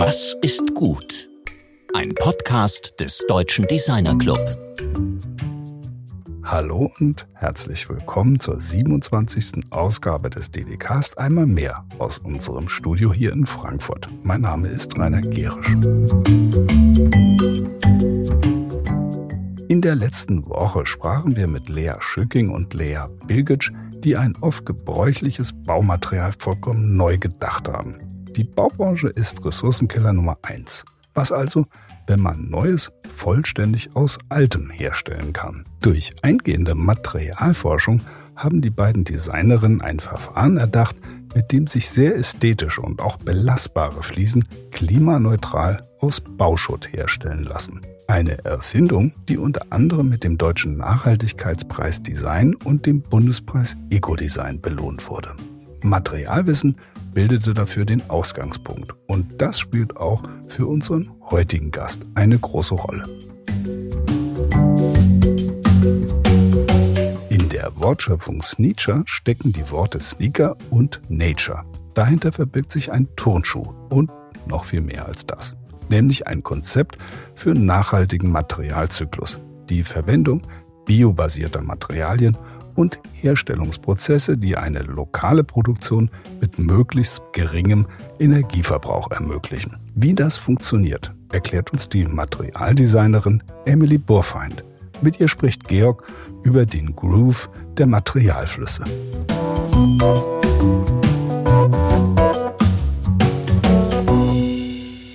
Was ist gut? Ein Podcast des Deutschen Designer Club. Hallo und herzlich willkommen zur 27. Ausgabe des DDcast einmal mehr aus unserem Studio hier in Frankfurt. Mein Name ist Rainer Gerisch. In der letzten Woche sprachen wir mit Lea Schücking und Lea Bilgic, die ein oft gebräuchliches Baumaterial vollkommen neu gedacht haben. Die Baubranche ist Ressourcenkiller Nummer eins. Was also, wenn man Neues vollständig aus Altem herstellen kann? Durch eingehende Materialforschung haben die beiden Designerinnen ein Verfahren erdacht, mit dem sich sehr ästhetische und auch belastbare Fliesen klimaneutral aus Bauschutt herstellen lassen. Eine Erfindung, die unter anderem mit dem Deutschen Nachhaltigkeitspreis Design und dem Bundespreis Ecodesign belohnt wurde. Materialwissen bildete dafür den Ausgangspunkt und das spielt auch für unseren heutigen Gast eine große Rolle. In der Wortschöpfung Sneacher stecken die Worte Sneaker und Nature. Dahinter verbirgt sich ein Turnschuh und noch viel mehr als das nämlich ein Konzept für nachhaltigen Materialzyklus, die Verwendung biobasierter Materialien und Herstellungsprozesse, die eine lokale Produktion mit möglichst geringem Energieverbrauch ermöglichen. Wie das funktioniert, erklärt uns die Materialdesignerin Emily Burfeind. Mit ihr spricht Georg über den Groove der Materialflüsse.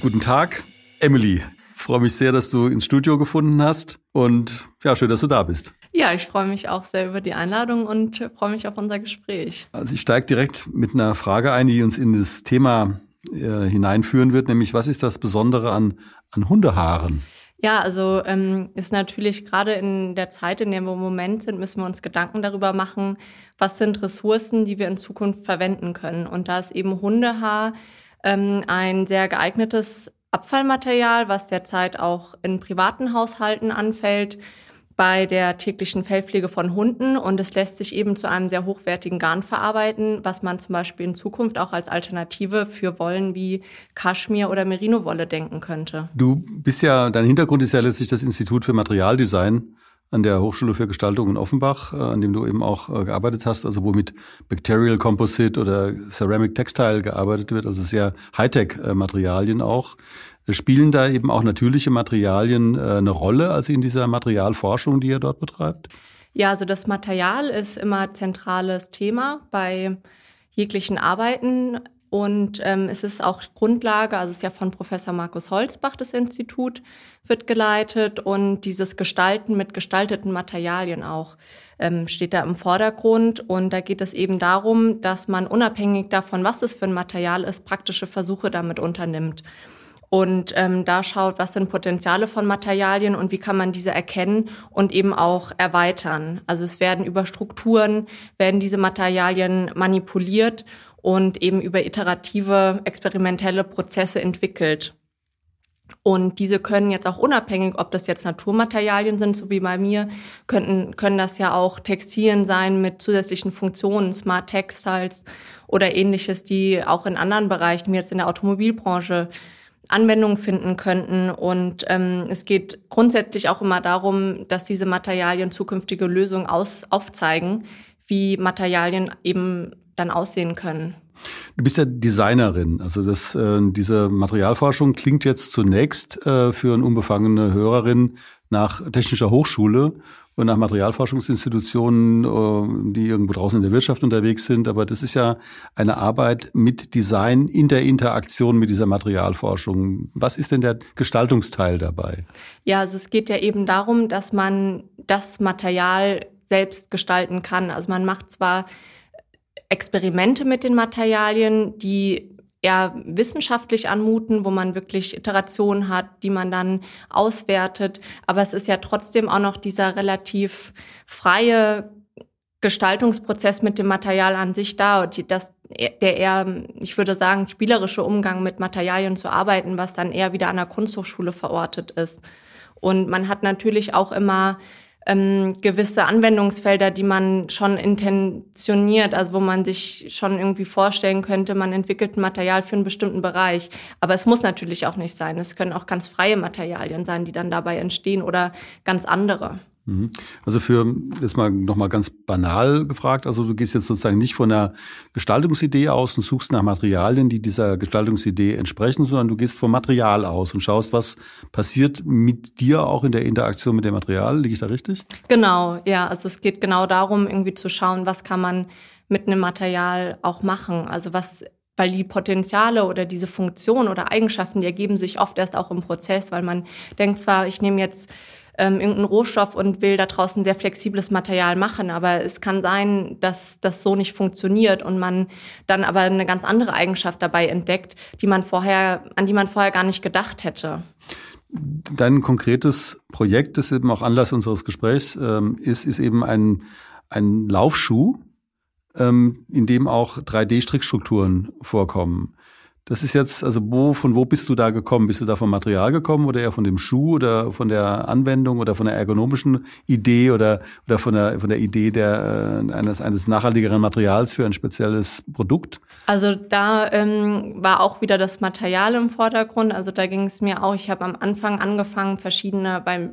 Guten Tag, Emily. Ich freue mich sehr, dass du ins Studio gefunden hast und ja, schön, dass du da bist. Ja, ich freue mich auch sehr über die Einladung und freue mich auf unser Gespräch. Also ich steige direkt mit einer Frage ein, die uns in das Thema äh, hineinführen wird, nämlich was ist das Besondere an, an Hundehaaren? Ja, also ähm, ist natürlich gerade in der Zeit, in der wir im Moment sind, müssen wir uns Gedanken darüber machen, was sind Ressourcen, die wir in Zukunft verwenden können. Und da ist eben Hundehaar ähm, ein sehr geeignetes Abfallmaterial, was derzeit auch in privaten Haushalten anfällt bei der täglichen Fellpflege von Hunden und es lässt sich eben zu einem sehr hochwertigen Garn verarbeiten, was man zum Beispiel in Zukunft auch als Alternative für Wollen wie Kaschmir oder Merino-Wolle denken könnte. Du bist ja, dein Hintergrund ist ja letztlich das Institut für Materialdesign an der Hochschule für Gestaltung in Offenbach, äh, an dem du eben auch äh, gearbeitet hast, also wo mit Bacterial Composite oder Ceramic Textile gearbeitet wird, also sehr Hightech-Materialien auch. Spielen da eben auch natürliche Materialien äh, eine Rolle, also in dieser Materialforschung, die ihr dort betreibt? Ja, also das Material ist immer zentrales Thema bei jeglichen Arbeiten. Und ähm, es ist auch Grundlage, also es ist ja von Professor Markus Holzbach das Institut, wird geleitet und dieses Gestalten mit gestalteten Materialien auch ähm, steht da im Vordergrund. Und da geht es eben darum, dass man unabhängig davon, was es für ein Material ist, praktische Versuche damit unternimmt und ähm, da schaut, was sind Potenziale von Materialien und wie kann man diese erkennen und eben auch erweitern. Also es werden über Strukturen, werden diese Materialien manipuliert und eben über iterative, experimentelle Prozesse entwickelt. Und diese können jetzt auch unabhängig, ob das jetzt Naturmaterialien sind, so wie bei mir, könnten, können das ja auch Textilien sein mit zusätzlichen Funktionen, Smart Textiles oder ähnliches, die auch in anderen Bereichen, wie jetzt in der Automobilbranche, Anwendung finden könnten. Und ähm, es geht grundsätzlich auch immer darum, dass diese Materialien zukünftige Lösungen aus, aufzeigen, wie Materialien eben dann aussehen können. Du bist ja Designerin. Also das, äh, diese Materialforschung klingt jetzt zunächst äh, für eine unbefangene Hörerin nach technischer Hochschule und nach Materialforschungsinstitutionen, äh, die irgendwo draußen in der Wirtschaft unterwegs sind. Aber das ist ja eine Arbeit mit Design in der Interaktion mit dieser Materialforschung. Was ist denn der Gestaltungsteil dabei? Ja, also es geht ja eben darum, dass man das Material selbst gestalten kann. Also man macht zwar Experimente mit den Materialien, die eher wissenschaftlich anmuten, wo man wirklich Iterationen hat, die man dann auswertet. Aber es ist ja trotzdem auch noch dieser relativ freie Gestaltungsprozess mit dem Material an sich da, das, der eher, ich würde sagen, spielerische Umgang mit Materialien zu arbeiten, was dann eher wieder an der Kunsthochschule verortet ist. Und man hat natürlich auch immer ähm, gewisse Anwendungsfelder, die man schon intentioniert, also wo man sich schon irgendwie vorstellen könnte, man entwickelt ein Material für einen bestimmten Bereich. Aber es muss natürlich auch nicht sein. Es können auch ganz freie Materialien sein, die dann dabei entstehen oder ganz andere. Mhm. Also für, jetzt mal nochmal ganz banal gefragt, also du gehst jetzt sozusagen nicht von einer Gestaltungsidee aus und suchst nach Materialien, die dieser Gestaltungsidee entsprechen, sondern du gehst vom Material aus und schaust, was passiert mit dir auch in der Interaktion mit dem Material. Liege ich da richtig? Genau, ja. Also es geht genau darum, irgendwie zu schauen, was kann man mit einem Material auch machen. Also was weil die Potenziale oder diese Funktion oder Eigenschaften, die ergeben sich oft erst auch im Prozess, weil man denkt zwar, ich nehme jetzt ähm, irgendeinen Rohstoff und will da draußen sehr flexibles Material machen. Aber es kann sein, dass das so nicht funktioniert und man dann aber eine ganz andere Eigenschaft dabei entdeckt, die man vorher, an die man vorher gar nicht gedacht hätte. Dein konkretes Projekt, das eben auch Anlass unseres Gesprächs ähm, ist, ist eben ein, ein Laufschuh, ähm, in dem auch 3D-Strickstrukturen vorkommen. Das ist jetzt, also wo, von wo bist du da gekommen? Bist du da vom Material gekommen oder eher von dem Schuh oder von der Anwendung oder von der ergonomischen Idee oder, oder von der, von der Idee der, äh, eines, eines nachhaltigeren Materials für ein spezielles Produkt? Also da ähm, war auch wieder das Material im Vordergrund. Also da ging es mir auch, ich habe am Anfang angefangen, verschiedene beim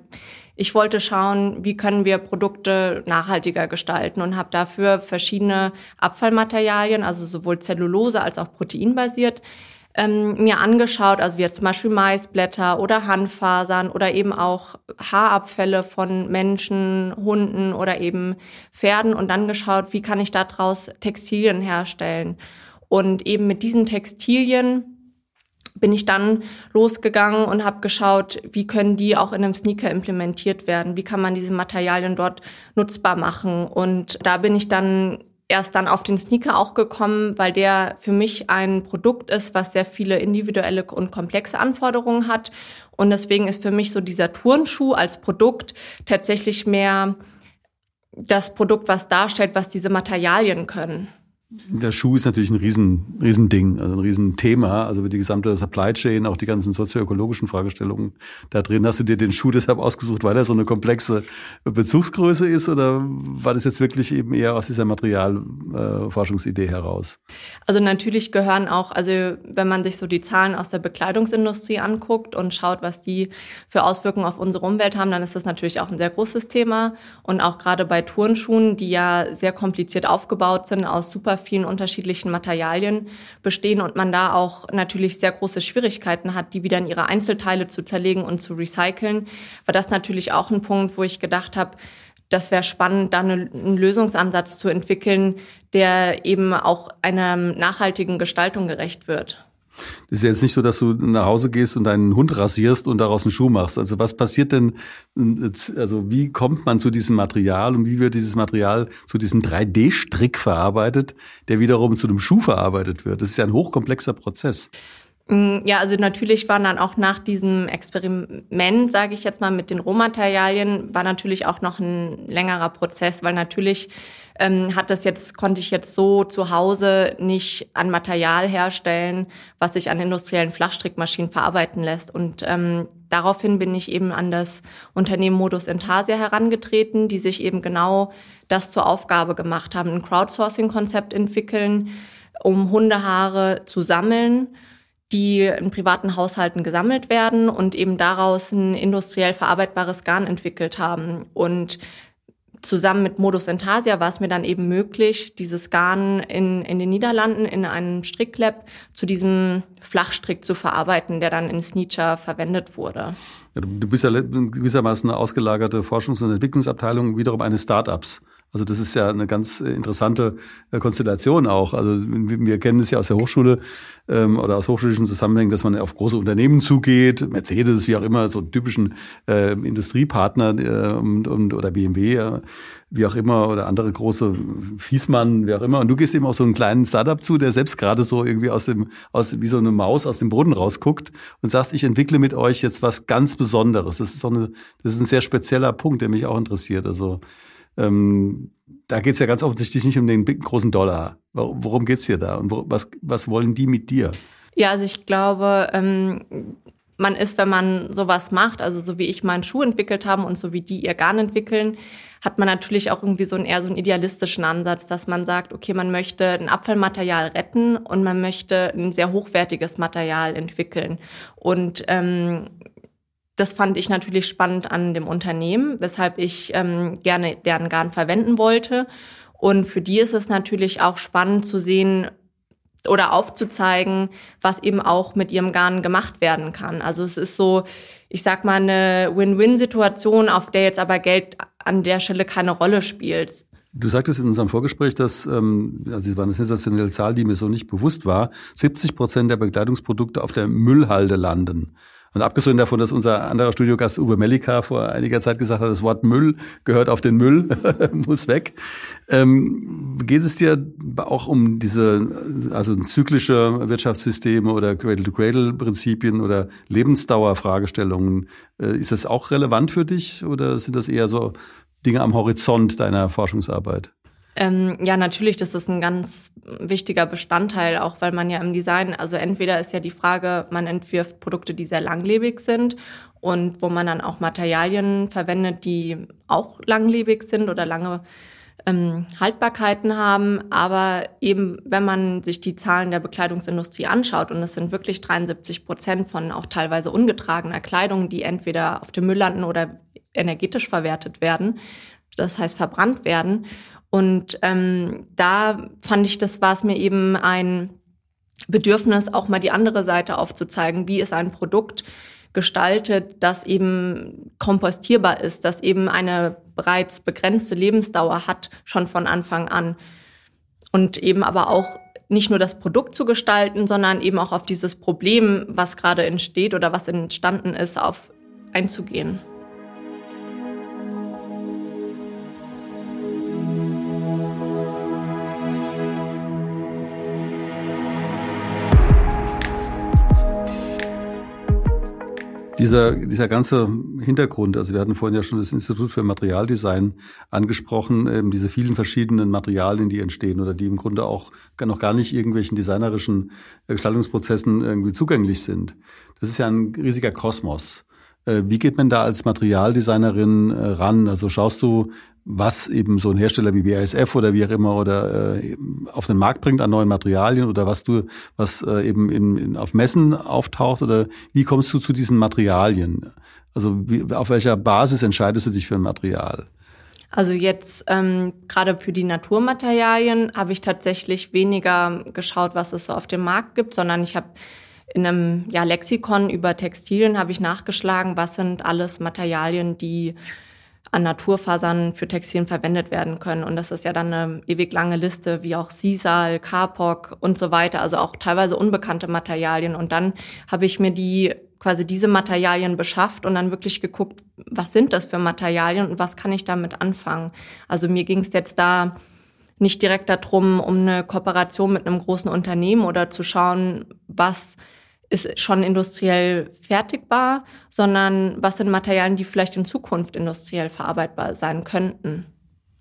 ich wollte schauen, wie können wir Produkte nachhaltiger gestalten und habe dafür verschiedene Abfallmaterialien, also sowohl Zellulose als auch proteinbasiert, ähm, mir angeschaut, also wie jetzt zum Beispiel Maisblätter oder Handfasern oder eben auch Haarabfälle von Menschen, Hunden oder eben Pferden und dann geschaut, wie kann ich daraus Textilien herstellen. Und eben mit diesen Textilien bin ich dann losgegangen und habe geschaut, wie können die auch in einem Sneaker implementiert werden, wie kann man diese Materialien dort nutzbar machen. Und da bin ich dann erst dann auf den Sneaker auch gekommen, weil der für mich ein Produkt ist, was sehr viele individuelle und komplexe Anforderungen hat. Und deswegen ist für mich so dieser Turnschuh als Produkt tatsächlich mehr das Produkt, was darstellt, was diese Materialien können. Der Schuh ist natürlich ein riesen, riesen Ding, also ein riesen Thema. Also die gesamte Supply Chain, auch die ganzen sozioökologischen Fragestellungen da drin. Hast du dir den Schuh deshalb ausgesucht, weil er so eine komplexe Bezugsgröße ist oder war das jetzt wirklich eben eher aus dieser Materialforschungsidee äh, heraus? Also natürlich gehören auch, also wenn man sich so die Zahlen aus der Bekleidungsindustrie anguckt und schaut, was die für Auswirkungen auf unsere Umwelt haben, dann ist das natürlich auch ein sehr großes Thema. Und auch gerade bei Turnschuhen, die ja sehr kompliziert aufgebaut sind aus super vielen unterschiedlichen Materialien bestehen und man da auch natürlich sehr große Schwierigkeiten hat, die wieder in ihre Einzelteile zu zerlegen und zu recyceln, war das natürlich auch ein Punkt, wo ich gedacht habe, das wäre spannend, da einen Lösungsansatz zu entwickeln, der eben auch einer nachhaltigen Gestaltung gerecht wird. Es ist ja jetzt nicht so, dass du nach Hause gehst und deinen Hund rasierst und daraus einen Schuh machst. Also was passiert denn, also wie kommt man zu diesem Material und wie wird dieses Material zu diesem 3D-Strick verarbeitet, der wiederum zu einem Schuh verarbeitet wird? Das ist ja ein hochkomplexer Prozess. Mm, ja, also natürlich waren dann auch nach diesem Experiment, sage ich jetzt mal, mit den Rohmaterialien, war natürlich auch noch ein längerer Prozess, weil natürlich ähm, hat das jetzt, konnte ich jetzt so zu Hause nicht an Material herstellen, was sich an industriellen Flachstrickmaschinen verarbeiten lässt. Und ähm, daraufhin bin ich eben an das Unternehmen Modus Intasia herangetreten, die sich eben genau das zur Aufgabe gemacht haben, ein Crowdsourcing-Konzept entwickeln, um Hundehaare zu sammeln die in privaten Haushalten gesammelt werden und eben daraus ein industriell verarbeitbares Garn entwickelt haben. Und zusammen mit Modus Entasia war es mir dann eben möglich, dieses Garn in, in den Niederlanden in einem Stricklab zu diesem Flachstrick zu verarbeiten, der dann in Sneacher verwendet wurde. Ja, du bist ja gewissermaßen eine ausgelagerte Forschungs- und Entwicklungsabteilung wiederum eines Startups. Also das ist ja eine ganz äh, interessante äh, Konstellation auch. Also wir kennen es ja aus der Hochschule ähm, oder aus hochschulischen Zusammenhängen, dass man auf große Unternehmen zugeht, Mercedes, wie auch immer, so typischen äh, Industriepartner äh, und, und, oder BMW, äh, wie auch immer, oder andere große Fiesmann, wie auch immer. Und du gehst eben auf so einen kleinen Startup zu, der selbst gerade so irgendwie aus dem, aus, wie so eine Maus aus dem Boden rausguckt und sagst, ich entwickle mit euch jetzt was ganz Besonderes. Das ist so eine, das ist ein sehr spezieller Punkt, der mich auch interessiert. Also ähm, da geht es ja ganz offensichtlich nicht um den großen Dollar. Worum geht's hier da und was, was wollen die mit dir? Ja, also ich glaube, ähm, man ist, wenn man sowas macht, also so wie ich meinen Schuh entwickelt habe und so wie die ihr Garn entwickeln, hat man natürlich auch irgendwie so einen eher so einen idealistischen Ansatz, dass man sagt, okay, man möchte ein Abfallmaterial retten und man möchte ein sehr hochwertiges Material entwickeln. Und ähm, das fand ich natürlich spannend an dem Unternehmen, weshalb ich ähm, gerne deren Garn verwenden wollte. Und für die ist es natürlich auch spannend zu sehen, oder aufzuzeigen, was eben auch mit ihrem Garn gemacht werden kann. Also es ist so, ich sag mal, eine Win-Win-Situation, auf der jetzt aber Geld an der Stelle keine Rolle spielt. Du sagtest in unserem Vorgespräch, dass, ähm, also es war eine sensationelle Zahl, die mir so nicht bewusst war, 70 Prozent der Bekleidungsprodukte auf der Müllhalde landen. Und abgesehen davon, dass unser anderer Studiogast Uwe Melika vor einiger Zeit gesagt hat, das Wort Müll gehört auf den Müll, muss weg. Ähm, geht es dir auch um diese, also zyklische Wirtschaftssysteme oder Cradle-to-Cradle-Prinzipien oder Lebensdauerfragestellungen? Äh, ist das auch relevant für dich oder sind das eher so Dinge am Horizont deiner Forschungsarbeit? Ähm, ja, natürlich, das ist ein ganz wichtiger Bestandteil, auch weil man ja im Design, also entweder ist ja die Frage, man entwirft Produkte, die sehr langlebig sind und wo man dann auch Materialien verwendet, die auch langlebig sind oder lange ähm, Haltbarkeiten haben. Aber eben, wenn man sich die Zahlen der Bekleidungsindustrie anschaut, und es sind wirklich 73 Prozent von auch teilweise ungetragener Kleidung, die entweder auf dem Müll landen oder energetisch verwertet werden, das heißt verbrannt werden. Und ähm, da fand ich, das war es mir eben ein Bedürfnis, auch mal die andere Seite aufzuzeigen. Wie ist ein Produkt gestaltet, das eben kompostierbar ist, das eben eine bereits begrenzte Lebensdauer hat, schon von Anfang an. Und eben aber auch nicht nur das Produkt zu gestalten, sondern eben auch auf dieses Problem, was gerade entsteht oder was entstanden ist, auf einzugehen. Dieser, dieser ganze Hintergrund, also wir hatten vorhin ja schon das Institut für Materialdesign angesprochen, eben diese vielen verschiedenen Materialien, die entstehen oder die im Grunde auch noch gar nicht irgendwelchen designerischen Gestaltungsprozessen irgendwie zugänglich sind. Das ist ja ein riesiger Kosmos. Äh, wie geht man da als Materialdesignerin äh, ran? Also schaust du, was eben so ein Hersteller wie BASF oder wie auch immer oder äh, auf den Markt bringt an neuen Materialien oder was du, was äh, eben in, in, auf Messen auftaucht oder wie kommst du zu diesen Materialien? Also wie, auf welcher Basis entscheidest du dich für ein Material? Also jetzt ähm, gerade für die Naturmaterialien habe ich tatsächlich weniger geschaut, was es so auf dem Markt gibt, sondern ich habe in einem ja, Lexikon über Textilien habe ich nachgeschlagen, was sind alles Materialien, die an Naturfasern für Textilien verwendet werden können. Und das ist ja dann eine ewig lange Liste, wie auch Sisal, Kapok und so weiter, also auch teilweise unbekannte Materialien. Und dann habe ich mir die quasi diese Materialien beschafft und dann wirklich geguckt, was sind das für Materialien und was kann ich damit anfangen. Also mir ging es jetzt da nicht direkt darum, um eine Kooperation mit einem großen Unternehmen oder zu schauen, was ist schon industriell fertigbar, sondern was sind Materialien, die vielleicht in Zukunft industriell verarbeitbar sein könnten.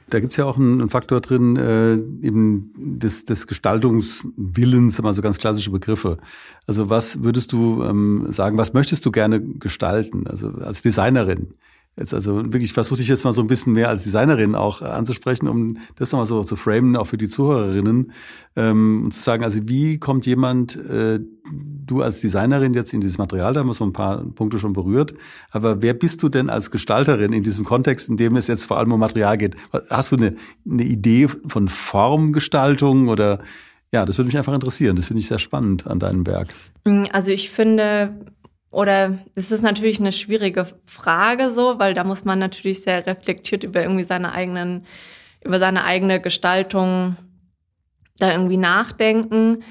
Da gibt's ja auch einen Faktor drin, äh, eben des, des Gestaltungswillens, immer so ganz klassische Begriffe. Also was würdest du ähm, sagen, was möchtest du gerne gestalten, also als Designerin? Jetzt also wirklich versuche ich jetzt mal so ein bisschen mehr als Designerin auch anzusprechen, um das nochmal so zu framen, auch für die Zuhörerinnen, ähm, und zu sagen, also wie kommt jemand, äh, du als Designerin jetzt in dieses Material, da haben wir so ein paar Punkte schon berührt, aber wer bist du denn als Gestalterin in diesem Kontext, in dem es jetzt vor allem um Material geht? Hast du eine, eine Idee von Formgestaltung oder ja, das würde mich einfach interessieren. Das finde ich sehr spannend an deinem Werk. Also ich finde, oder das ist natürlich eine schwierige Frage so, weil da muss man natürlich sehr reflektiert über irgendwie seine eigenen, über seine eigene Gestaltung da irgendwie nachdenken.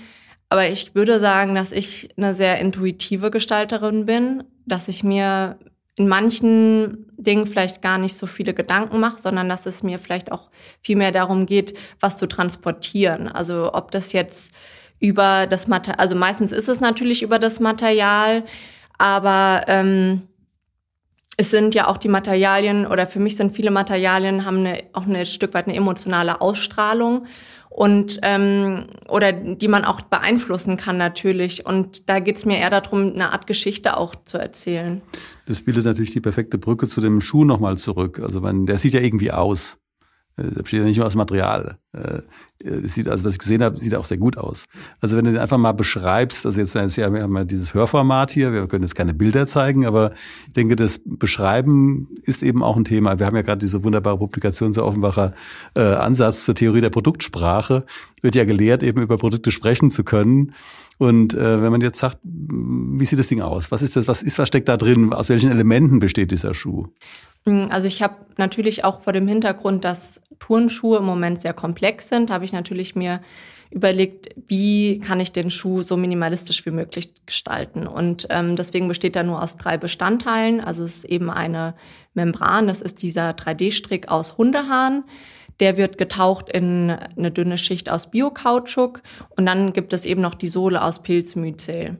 Aber ich würde sagen, dass ich eine sehr intuitive Gestalterin bin, dass ich mir in manchen Dingen vielleicht gar nicht so viele Gedanken mache, sondern dass es mir vielleicht auch viel mehr darum geht, was zu transportieren. Also ob das jetzt über das Material, also meistens ist es natürlich über das Material, aber ähm, es sind ja auch die Materialien oder für mich sind viele Materialien haben eine, auch ein Stück weit eine emotionale Ausstrahlung und ähm, oder die man auch beeinflussen kann natürlich. Und da geht es mir eher darum, eine Art Geschichte auch zu erzählen. Das bildet natürlich die perfekte Brücke zu dem Schuh nochmal zurück. Also man, der sieht ja irgendwie aus. Äh, das besteht ja nicht nur aus Material. Äh, es sieht, also was ich gesehen habe, sieht auch sehr gut aus. Also wenn du den einfach mal beschreibst, also jetzt ja, wir haben ja dieses Hörformat hier, wir können jetzt keine Bilder zeigen, aber ich denke, das Beschreiben ist eben auch ein Thema. Wir haben ja gerade diese wunderbare Publikation zur Offenbacher äh, Ansatz zur Theorie der Produktsprache. Wird ja gelehrt, eben über Produkte sprechen zu können. Und äh, wenn man jetzt sagt, wie sieht das Ding aus? Was ist das? Was ist, was steckt da drin? Aus welchen Elementen besteht dieser Schuh? Hm, also ich habe natürlich auch vor dem Hintergrund, dass Turnschuhe im Moment sehr komplex sind, habe ich natürlich mir überlegt, wie kann ich den Schuh so minimalistisch wie möglich gestalten. Und ähm, deswegen besteht er nur aus drei Bestandteilen. Also es ist eben eine Membran, das ist dieser 3D-Strick aus Hundehaaren. Der wird getaucht in eine dünne Schicht aus Bio-Kautschuk und dann gibt es eben noch die Sohle aus Pilzmyzel.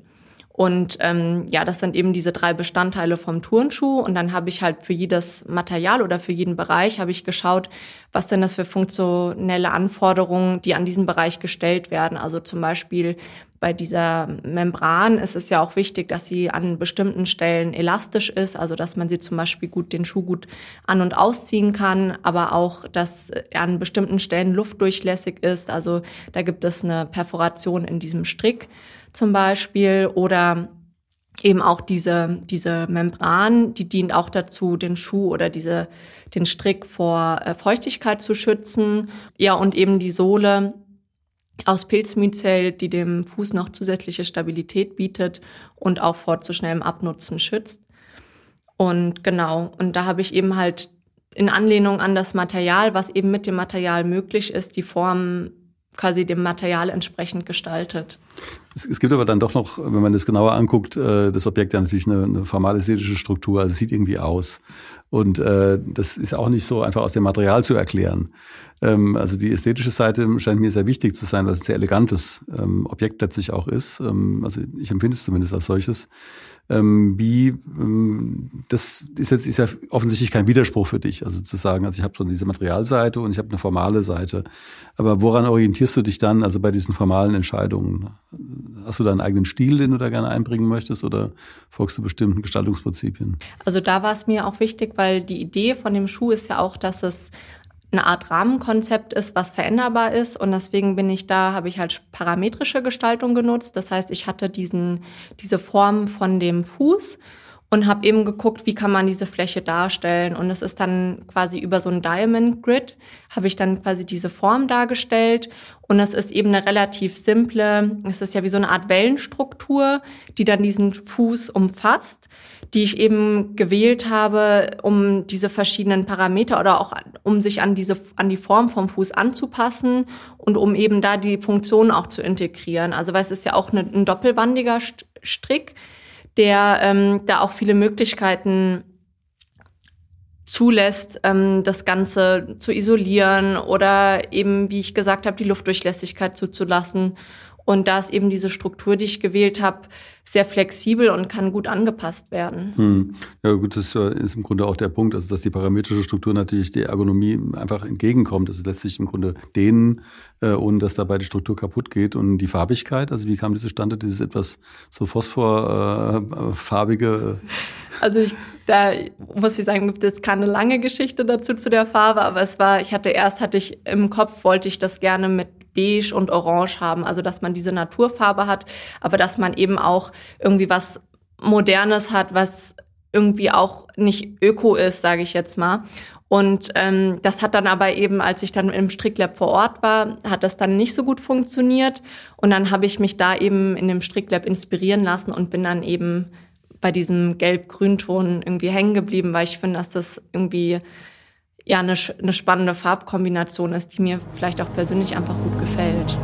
Und ähm, ja, das sind eben diese drei Bestandteile vom Turnschuh. Und dann habe ich halt für jedes Material oder für jeden Bereich habe ich geschaut, was denn das für funktionelle Anforderungen, die an diesen Bereich gestellt werden. Also zum Beispiel bei dieser Membran ist es ja auch wichtig, dass sie an bestimmten Stellen elastisch ist, also dass man sie zum Beispiel gut den Schuh gut an und ausziehen kann, aber auch, dass er an bestimmten Stellen luftdurchlässig ist. Also da gibt es eine Perforation in diesem Strick zum Beispiel oder eben auch diese, diese Membran, die dient auch dazu, den Schuh oder diese, den Strick vor äh, Feuchtigkeit zu schützen. Ja, und eben die Sohle aus Pilzmyzel, die dem Fuß noch zusätzliche Stabilität bietet und auch vor zu schnellem Abnutzen schützt. Und genau, und da habe ich eben halt in Anlehnung an das Material, was eben mit dem Material möglich ist, die Form quasi dem Material entsprechend gestaltet. Es, es, gibt aber dann doch noch, wenn man das genauer anguckt, äh, das Objekt ja natürlich eine, eine formal-ästhetische Struktur, also sieht irgendwie aus. Und äh, das ist auch nicht so einfach aus dem Material zu erklären. Ähm, also die ästhetische Seite scheint mir sehr wichtig zu sein, weil es ein sehr elegantes ähm, Objekt letztlich auch ist. Ähm, also ich empfinde es zumindest als solches ähm, wie ähm, das ist jetzt ist ja offensichtlich kein Widerspruch für dich, also zu sagen, also ich habe so diese Materialseite und ich habe eine formale Seite. Aber woran orientierst du dich dann, also bei diesen formalen Entscheidungen? Hast du da eigenen Stil, den du da gerne einbringen möchtest, oder folgst du bestimmten Gestaltungsprinzipien? Also da war es mir auch wichtig, weil die Idee von dem Schuh ist ja auch, dass es eine Art Rahmenkonzept ist, was veränderbar ist. Und deswegen bin ich da, habe ich halt parametrische Gestaltung genutzt. Das heißt, ich hatte diesen, diese Form von dem Fuß und habe eben geguckt, wie kann man diese Fläche darstellen. Und es ist dann quasi über so ein Diamond Grid, habe ich dann quasi diese Form dargestellt. Und es ist eben eine relativ simple, es ist ja wie so eine Art Wellenstruktur, die dann diesen Fuß umfasst, die ich eben gewählt habe, um diese verschiedenen Parameter oder auch um sich an diese, an die Form vom Fuß anzupassen und um eben da die Funktion auch zu integrieren. Also weil es ist ja auch eine, ein doppelwandiger Strick der ähm, da auch viele Möglichkeiten zulässt, ähm, das Ganze zu isolieren oder eben, wie ich gesagt habe, die Luftdurchlässigkeit zuzulassen. Und da ist eben diese Struktur, die ich gewählt habe, sehr flexibel und kann gut angepasst werden. Hm. Ja gut, das ist im Grunde auch der Punkt, also dass die parametrische Struktur natürlich der Ergonomie einfach entgegenkommt. Das lässt sich im Grunde dehnen, äh, ohne dass dabei die Struktur kaputt geht. Und die Farbigkeit, also wie kam diese Standard, dieses etwas so phosphorfarbige? Äh, also ich, da muss ich sagen, gibt es keine lange Geschichte dazu zu der Farbe, aber es war, ich hatte erst, hatte ich im Kopf, wollte ich das gerne mit beige und orange haben. Also dass man diese Naturfarbe hat, aber dass man eben auch irgendwie was Modernes hat, was irgendwie auch nicht öko ist, sage ich jetzt mal. Und ähm, das hat dann aber eben, als ich dann im Stricklab vor Ort war, hat das dann nicht so gut funktioniert. Und dann habe ich mich da eben in dem Stricklab inspirieren lassen und bin dann eben bei diesem gelb-grün-Ton irgendwie hängen geblieben, weil ich finde, dass das irgendwie ja eine, eine spannende Farbkombination ist, die mir vielleicht auch persönlich einfach gut gefällt.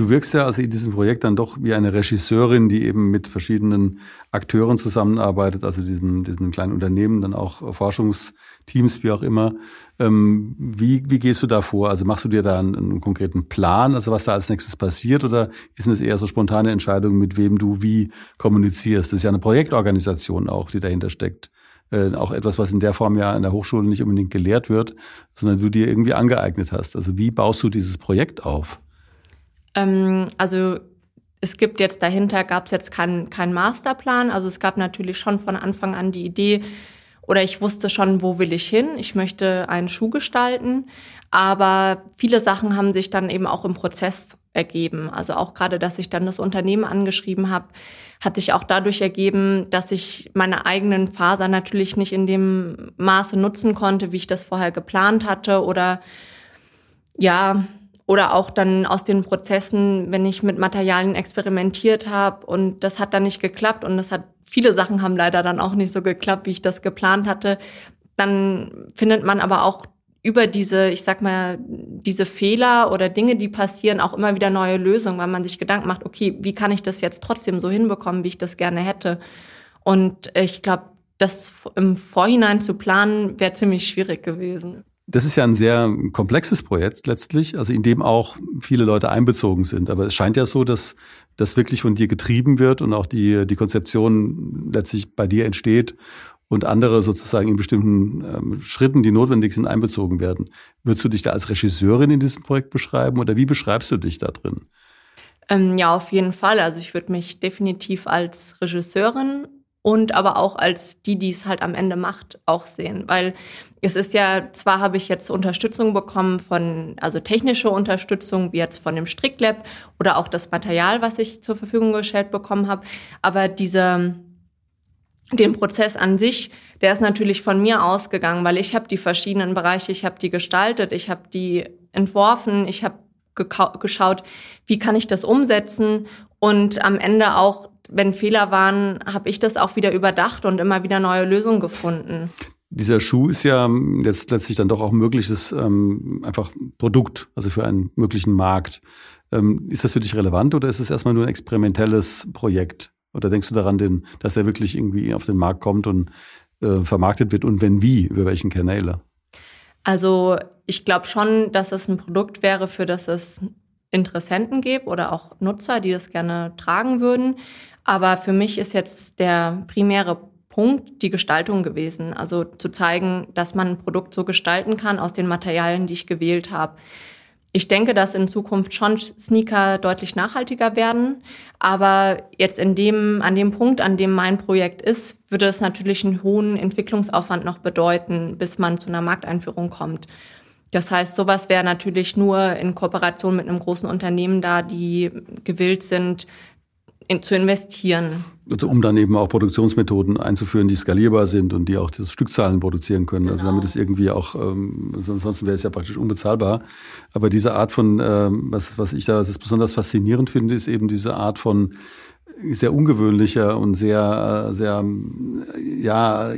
Du wirkst ja also in diesem Projekt dann doch wie eine Regisseurin, die eben mit verschiedenen Akteuren zusammenarbeitet, also diesen, diesen kleinen Unternehmen, dann auch Forschungsteams, wie auch immer. Ähm, wie, wie gehst du da vor? Also machst du dir da einen, einen konkreten Plan, also was da als nächstes passiert, oder ist es eher so spontane Entscheidungen, mit wem du wie kommunizierst? Das ist ja eine Projektorganisation auch, die dahinter steckt. Äh, auch etwas, was in der Form ja an der Hochschule nicht unbedingt gelehrt wird, sondern du dir irgendwie angeeignet hast. Also wie baust du dieses Projekt auf? Ähm, also es gibt jetzt dahinter, gab es jetzt keinen kein Masterplan. Also es gab natürlich schon von Anfang an die Idee, oder ich wusste schon, wo will ich hin. Ich möchte einen Schuh gestalten. Aber viele Sachen haben sich dann eben auch im Prozess ergeben. Also auch gerade, dass ich dann das Unternehmen angeschrieben habe, hat sich auch dadurch ergeben, dass ich meine eigenen Fasern natürlich nicht in dem Maße nutzen konnte, wie ich das vorher geplant hatte oder ja, oder auch dann aus den Prozessen, wenn ich mit Materialien experimentiert habe und das hat dann nicht geklappt und das hat viele Sachen haben leider dann auch nicht so geklappt, wie ich das geplant hatte, dann findet man aber auch über diese, ich sag mal, diese Fehler oder Dinge, die passieren, auch immer wieder neue Lösungen, weil man sich Gedanken macht, okay, wie kann ich das jetzt trotzdem so hinbekommen, wie ich das gerne hätte? Und ich glaube, das im Vorhinein zu planen, wäre ziemlich schwierig gewesen. Das ist ja ein sehr komplexes Projekt letztlich, also in dem auch viele Leute einbezogen sind. Aber es scheint ja so, dass das wirklich von dir getrieben wird und auch die, die Konzeption letztlich bei dir entsteht und andere sozusagen in bestimmten ähm, Schritten, die notwendig sind, einbezogen werden. Würdest du dich da als Regisseurin in diesem Projekt beschreiben oder wie beschreibst du dich da drin? Ähm, ja, auf jeden Fall. Also ich würde mich definitiv als Regisseurin und aber auch als die, die es halt am Ende macht, auch sehen. Weil es ist ja, zwar habe ich jetzt Unterstützung bekommen von, also technische Unterstützung, wie jetzt von dem Stricklab oder auch das Material, was ich zur Verfügung gestellt bekommen habe, aber diese den Prozess an sich, der ist natürlich von mir ausgegangen, weil ich habe die verschiedenen Bereiche, ich habe die gestaltet, ich habe die entworfen, ich habe geschaut, wie kann ich das umsetzen und am Ende auch, wenn Fehler waren, habe ich das auch wieder überdacht und immer wieder neue Lösungen gefunden. Dieser Schuh ist ja jetzt letztlich dann doch auch ein mögliches ähm, einfach Produkt, also für einen möglichen Markt. Ähm, ist das für dich relevant oder ist es erstmal nur ein experimentelles Projekt? Oder denkst du daran, den, dass er wirklich irgendwie auf den Markt kommt und äh, vermarktet wird und wenn wie, über welchen Kanäle? Also ich glaube schon, dass es ein Produkt wäre, für das es Interessenten gibt oder auch Nutzer, die das gerne tragen würden. Aber für mich ist jetzt der primäre Punkt die Gestaltung gewesen. Also zu zeigen, dass man ein Produkt so gestalten kann aus den Materialien, die ich gewählt habe. Ich denke, dass in Zukunft schon Sneaker deutlich nachhaltiger werden. Aber jetzt in dem, an dem Punkt, an dem mein Projekt ist, würde es natürlich einen hohen Entwicklungsaufwand noch bedeuten, bis man zu einer Markteinführung kommt. Das heißt, sowas wäre natürlich nur in Kooperation mit einem großen Unternehmen da, die gewillt sind, in, zu investieren. Also um dann eben auch Produktionsmethoden einzuführen, die skalierbar sind und die auch das Stückzahlen produzieren können. Genau. Also damit es irgendwie auch, ähm, ansonsten wäre es ja praktisch unbezahlbar. Aber diese Art von, ähm, was, was ich da was besonders faszinierend finde, ist eben diese Art von sehr ungewöhnlicher und sehr, sehr, ja,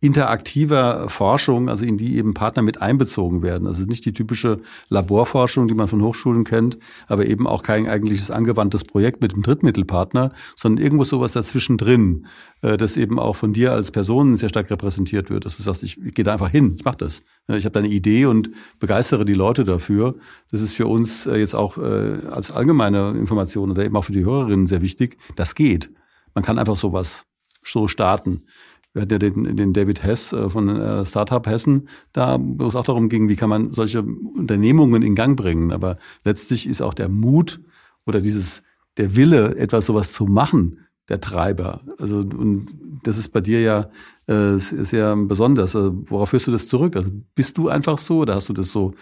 interaktiver Forschung, also in die eben Partner mit einbezogen werden. Also nicht die typische Laborforschung, die man von Hochschulen kennt, aber eben auch kein eigentliches angewandtes Projekt mit einem Drittmittelpartner, sondern irgendwo sowas dazwischen drin, äh, das eben auch von dir als Person sehr stark repräsentiert wird, dass du sagst, ich gehe da einfach hin, ich mache das. Ich habe da eine Idee und begeistere die Leute dafür. Das ist für uns äh, jetzt auch äh, als allgemeine Information oder eben auch für die Hörerinnen sehr wichtig. Das geht. Man kann einfach sowas so starten. Wir hatten ja den, den David Hess von Startup Hessen, da, wo es auch darum ging, wie kann man solche Unternehmungen in Gang bringen. Aber letztlich ist auch der Mut oder dieses, der Wille, etwas sowas zu machen, der Treiber. Also und das ist bei dir ja äh, sehr besonders. Also, worauf führst du das zurück? Also bist du einfach so oder hast du das so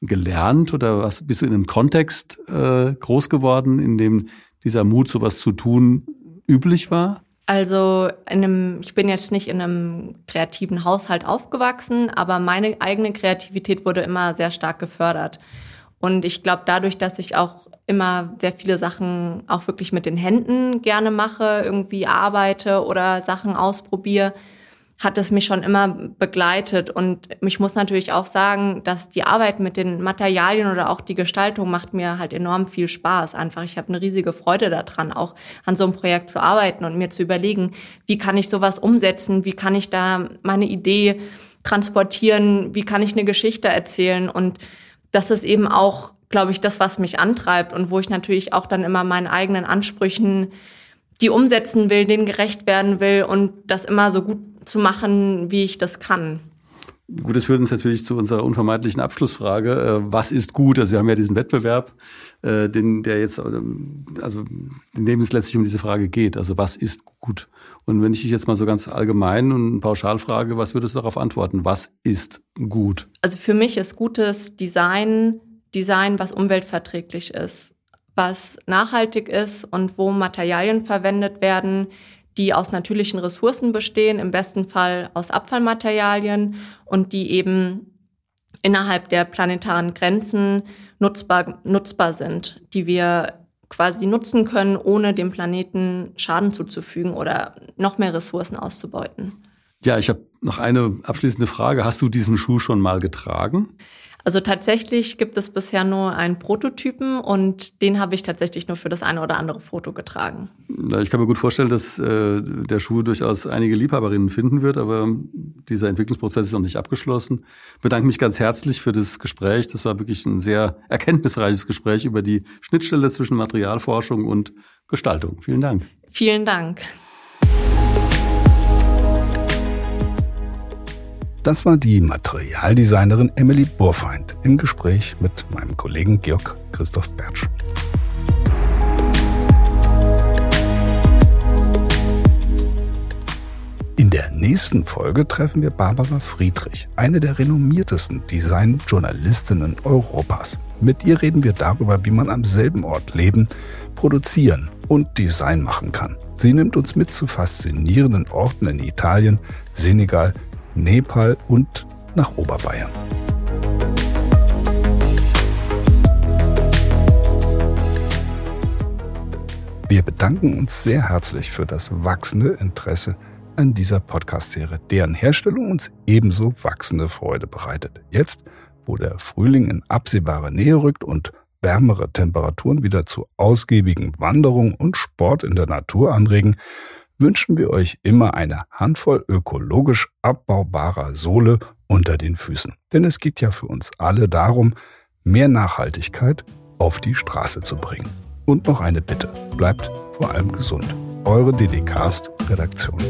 gelernt oder was, bist du in einem Kontext äh, groß geworden, in dem dieser Mut, sowas zu tun, üblich war? Also in einem, ich bin jetzt nicht in einem kreativen Haushalt aufgewachsen, aber meine eigene Kreativität wurde immer sehr stark gefördert. Und ich glaube, dadurch, dass ich auch immer sehr viele Sachen auch wirklich mit den Händen gerne mache, irgendwie arbeite oder Sachen ausprobiere, hat es mich schon immer begleitet. Und ich muss natürlich auch sagen, dass die Arbeit mit den Materialien oder auch die Gestaltung macht mir halt enorm viel Spaß. Einfach, ich habe eine riesige Freude daran, auch an so einem Projekt zu arbeiten und mir zu überlegen, wie kann ich sowas umsetzen, wie kann ich da meine Idee transportieren, wie kann ich eine Geschichte erzählen. Und das ist eben auch, glaube ich, das, was mich antreibt und wo ich natürlich auch dann immer meinen eigenen Ansprüchen die umsetzen will, denen gerecht werden will und das immer so gut zu machen, wie ich das kann. Gut, das führt uns natürlich zu unserer unvermeidlichen Abschlussfrage. Äh, was ist gut? Also wir haben ja diesen Wettbewerb, äh, den, der jetzt, also in dem es letztlich um diese Frage geht. Also was ist gut? Und wenn ich dich jetzt mal so ganz allgemein und pauschal frage, was würdest du darauf antworten? Was ist gut? Also für mich ist gutes Design Design, was umweltverträglich ist, was nachhaltig ist und wo Materialien verwendet werden, die aus natürlichen Ressourcen bestehen, im besten Fall aus Abfallmaterialien und die eben innerhalb der planetaren Grenzen nutzbar, nutzbar sind, die wir quasi nutzen können, ohne dem Planeten Schaden zuzufügen oder noch mehr Ressourcen auszubeuten. Ja, ich habe noch eine abschließende Frage. Hast du diesen Schuh schon mal getragen? Also tatsächlich gibt es bisher nur einen Prototypen und den habe ich tatsächlich nur für das eine oder andere Foto getragen. Ich kann mir gut vorstellen, dass äh, der Schuh durchaus einige Liebhaberinnen finden wird, aber dieser Entwicklungsprozess ist noch nicht abgeschlossen. Ich bedanke mich ganz herzlich für das Gespräch. Das war wirklich ein sehr erkenntnisreiches Gespräch über die Schnittstelle zwischen Materialforschung und Gestaltung. Vielen Dank. Vielen Dank. Das war die Materialdesignerin Emily Burfeind im Gespräch mit meinem Kollegen Georg Christoph Bertsch. In der nächsten Folge treffen wir Barbara Friedrich, eine der renommiertesten Designjournalistinnen Europas. Mit ihr reden wir darüber, wie man am selben Ort leben, produzieren und Design machen kann. Sie nimmt uns mit zu faszinierenden Orten in Italien, Senegal, Nepal und nach Oberbayern. Wir bedanken uns sehr herzlich für das wachsende Interesse an dieser Podcast-Serie, deren Herstellung uns ebenso wachsende Freude bereitet. Jetzt, wo der Frühling in absehbare Nähe rückt und wärmere Temperaturen wieder zu ausgiebigen Wanderungen und Sport in der Natur anregen, wünschen wir euch immer eine Handvoll ökologisch abbaubarer Sohle unter den Füßen. Denn es geht ja für uns alle darum, mehr Nachhaltigkeit auf die Straße zu bringen. Und noch eine Bitte, bleibt vor allem gesund. Eure DDcast Redaktion.